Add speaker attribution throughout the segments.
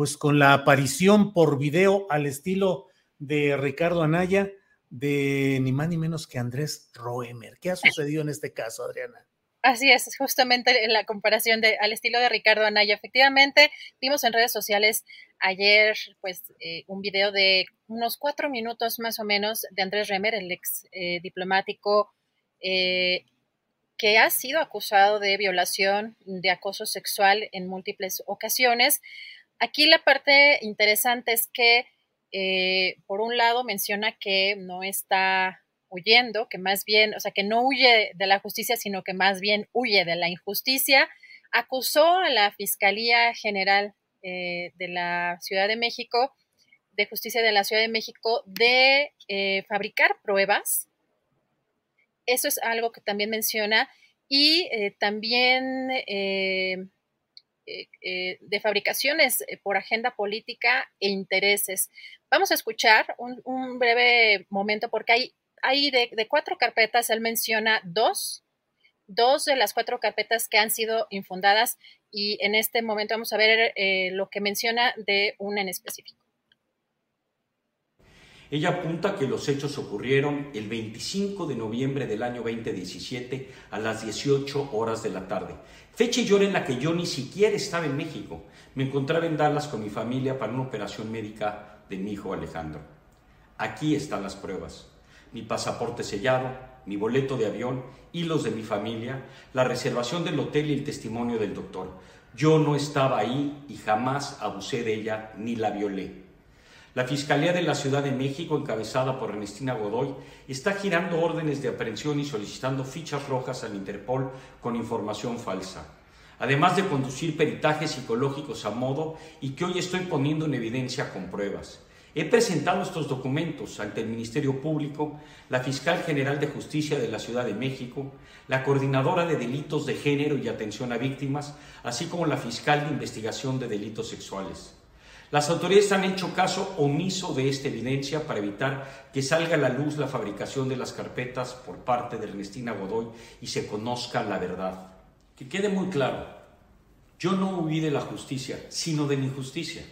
Speaker 1: pues con la aparición por video al estilo de Ricardo Anaya de ni más ni menos que Andrés Roemer. ¿Qué ha sucedido en este caso, Adriana?
Speaker 2: Así es, justamente la comparación de, al estilo de Ricardo Anaya. Efectivamente, vimos en redes sociales ayer pues eh, un video de unos cuatro minutos más o menos de Andrés Roemer, el ex eh, diplomático eh, que ha sido acusado de violación, de acoso sexual en múltiples ocasiones. Aquí la parte interesante es que, eh, por un lado, menciona que no está huyendo, que más bien, o sea, que no huye de la justicia, sino que más bien huye de la injusticia. Acusó a la Fiscalía General eh, de la Ciudad de México, de Justicia de la Ciudad de México, de eh, fabricar pruebas. Eso es algo que también menciona. Y también eh, eh, de fabricaciones eh, por agenda política e intereses. Vamos a escuchar un, breve momento porque hay, hay de, cuatro carpetas, él menciona dos, dos de las cuatro carpetas que han sido infundadas y en este momento vamos a ver lo que menciona de una en específico.
Speaker 3: Ella apunta que los hechos ocurrieron el 25 de noviembre del año 2017 a las 18 horas de la tarde. Fecha y hora en la que yo ni siquiera estaba en México. Me encontraba en Dallas con mi familia para una operación médica de mi hijo Alejandro. Aquí están las pruebas. Mi pasaporte sellado, mi boleto de avión y los de mi familia, la reservación del hotel y el testimonio del doctor. Yo no estaba ahí y jamás abusé de ella ni la violé. La Fiscalía de la Ciudad de México, encabezada por Ernestina Godoy, está girando órdenes de aprehensión y solicitando fichas rojas al Interpol con información falsa. Además de conducir peritajes psicológicos a modo y que hoy estoy poniendo en evidencia con pruebas. He presentado estos documentos ante el Ministerio Público, la Fiscal General de Justicia de la Ciudad de México, la Coordinadora de Delitos de Género y Atención a Víctimas, así como la Fiscal de Investigación de Delitos Sexuales. Las autoridades han hecho caso omiso de esta evidencia para evitar que salga a la luz la fabricación de las carpetas por parte de Ernestina Godoy y se conozca la verdad. Que quede muy claro, yo no huí de la justicia, sino de la injusticia.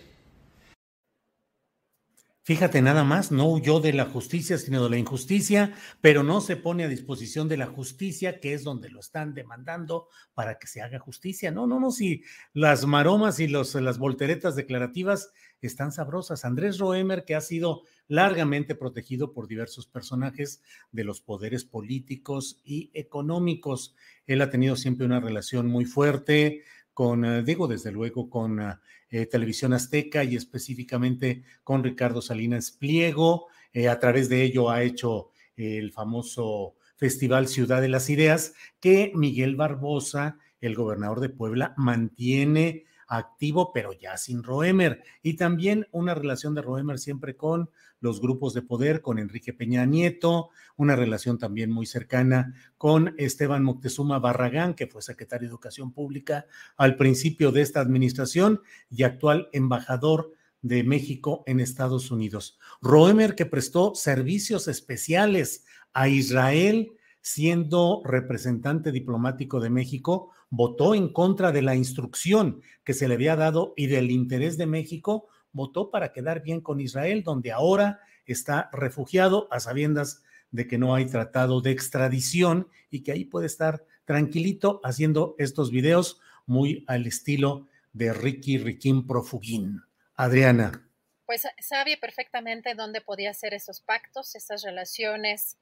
Speaker 1: Fíjate nada más, no huyó de la justicia, sino de la injusticia, pero no se pone a disposición de la justicia, que es donde lo están demandando para que se haga justicia. No, no, no, si las maromas y los, las volteretas declarativas están sabrosas. Andrés Roemer, que ha sido largamente protegido por diversos personajes de los poderes políticos y económicos. Él ha tenido siempre una relación muy fuerte con, eh, digo, desde luego, con eh, eh, Televisión Azteca y específicamente con Ricardo Salinas Pliego. a través de ello ha hecho el famoso Festival Ciudad de las Ideas, que Miguel Barbosa, el gobernador de Puebla, mantiene activo, pero ya sin Roemer. Y también una relación de Roemer siempre con los grupos de poder, con Enrique Peña Nieto, una relación también muy cercana con Esteban Moctezuma Barragán, que fue secretario de Educación Pública al principio de esta administración y actual embajador de México en Estados Unidos. Roemer que prestó servicios especiales a Israel siendo representante diplomático de México votó en contra de la instrucción que se le había dado y del interés de México, votó para quedar bien con Israel, donde ahora está refugiado a sabiendas de que no hay tratado de extradición y que ahí puede estar tranquilito haciendo estos videos muy al estilo de Ricky Riquín Profugín. Adriana.
Speaker 2: Pues sabe perfectamente dónde podía hacer esos pactos, esas relaciones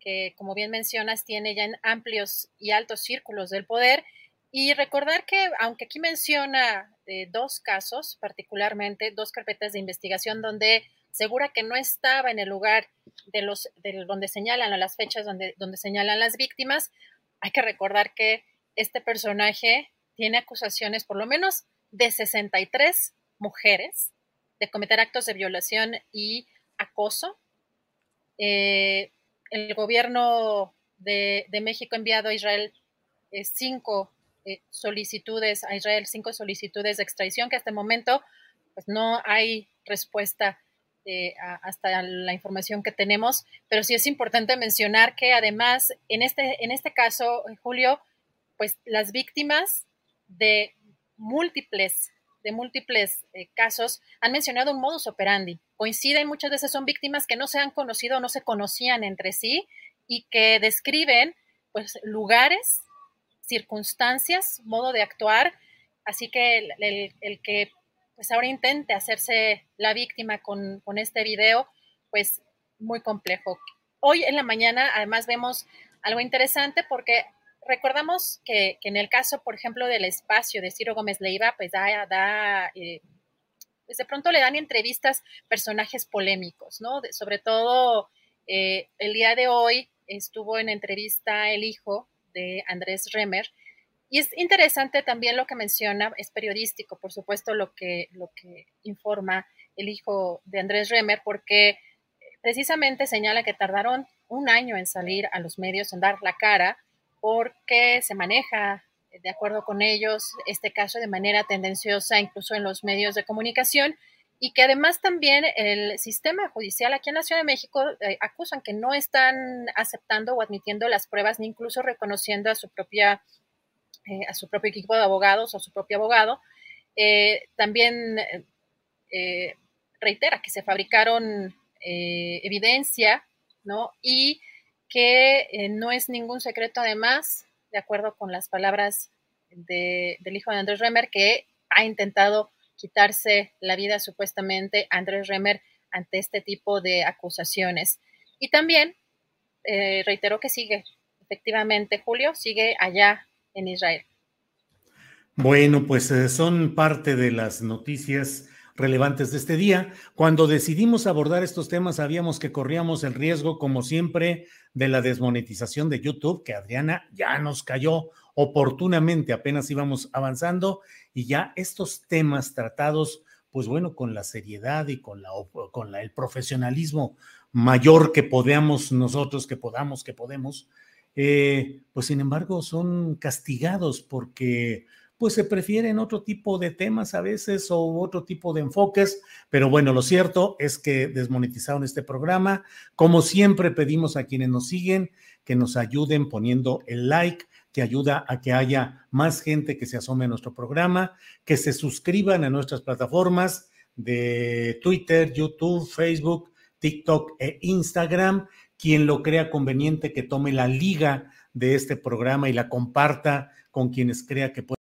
Speaker 2: que, como bien mencionas, tiene ya en amplios y altos círculos del poder. Y recordar que, aunque aquí menciona eh, dos casos, particularmente dos carpetas de investigación donde segura que no estaba en el lugar de los de donde señalan a las fechas donde, donde señalan las víctimas, hay que recordar que este personaje tiene acusaciones por lo menos de 63 mujeres de cometer actos de violación y acoso. Eh, el gobierno de, México ha enviado a Israel eh, cinco solicitudes, a Israel cinco solicitudes de extradición que hasta el momento pues, no hay respuesta hasta la información que tenemos, pero sí es importante mencionar que además en este, en este caso, Julio, pues las víctimas de múltiples de múltiples eh, casos han mencionado un modus operandi. Coinciden, muchas veces son víctimas que no se han conocido no se conocían entre sí y que describen pues lugares, circunstancias, modo de actuar. Así que el, que pues ahora intente hacerse la víctima con, con este video, pues muy complejo. Hoy en la mañana además vemos algo interesante porque recordamos que, en el caso, por ejemplo, del espacio de Ciro Gómez Leiva, pues da, da eh, pues de pronto le dan entrevistas personajes polémicos, ¿no? sobre todo eh, el día de hoy estuvo en entrevista el hijo de Andrés Remer. Y es interesante también lo que menciona, es periodístico, por supuesto, lo que, lo que informa el hijo de Andrés Remer, porque precisamente señala que tardaron un año en salir a los medios, en dar la cara, porque se maneja, de acuerdo con ellos, este caso de manera tendenciosa, incluso en los medios de comunicación, y que además también el sistema judicial aquí en la Ciudad de México eh, acusan que no están aceptando o admitiendo las pruebas, ni incluso reconociendo a su propia eh, a su propio equipo de abogados o a su propio abogado. Eh, también reitera que se fabricaron evidencia, ¿no? Y que no es ningún secreto además, de acuerdo con las palabras del hijo de Andrés Remer, que ha intentado quitarse la vida supuestamente Andrés Remer ante este tipo de acusaciones. Y también eh, reiteró que sigue, efectivamente, Julio, sigue allá en Israel.
Speaker 1: Bueno, pues eh, son parte de las noticias relevantes de este día. Cuando decidimos abordar estos temas, sabíamos que corríamos el riesgo, como siempre, de la desmonetización de YouTube, que Adriana ya nos cayó oportunamente, apenas íbamos avanzando, y ya estos temas tratados, pues bueno, con la seriedad y con, la, con el profesionalismo mayor que podamos nosotros, que podamos, que podemos, eh, pues sin embargo son castigados porque pues se prefieren otro tipo de temas a veces o otro tipo de enfoques, pero bueno, lo cierto es que desmonetizaron este programa. Como siempre pedimos a quienes nos siguen que nos ayuden poniendo el like, que ayuda a que haya más gente que se asome a nuestro programa, que se suscriban a nuestras plataformas de Twitter, YouTube, Facebook, TikTok e Instagram. Quien lo crea conveniente que tome la liga de este programa y la comparta con quienes crea que puede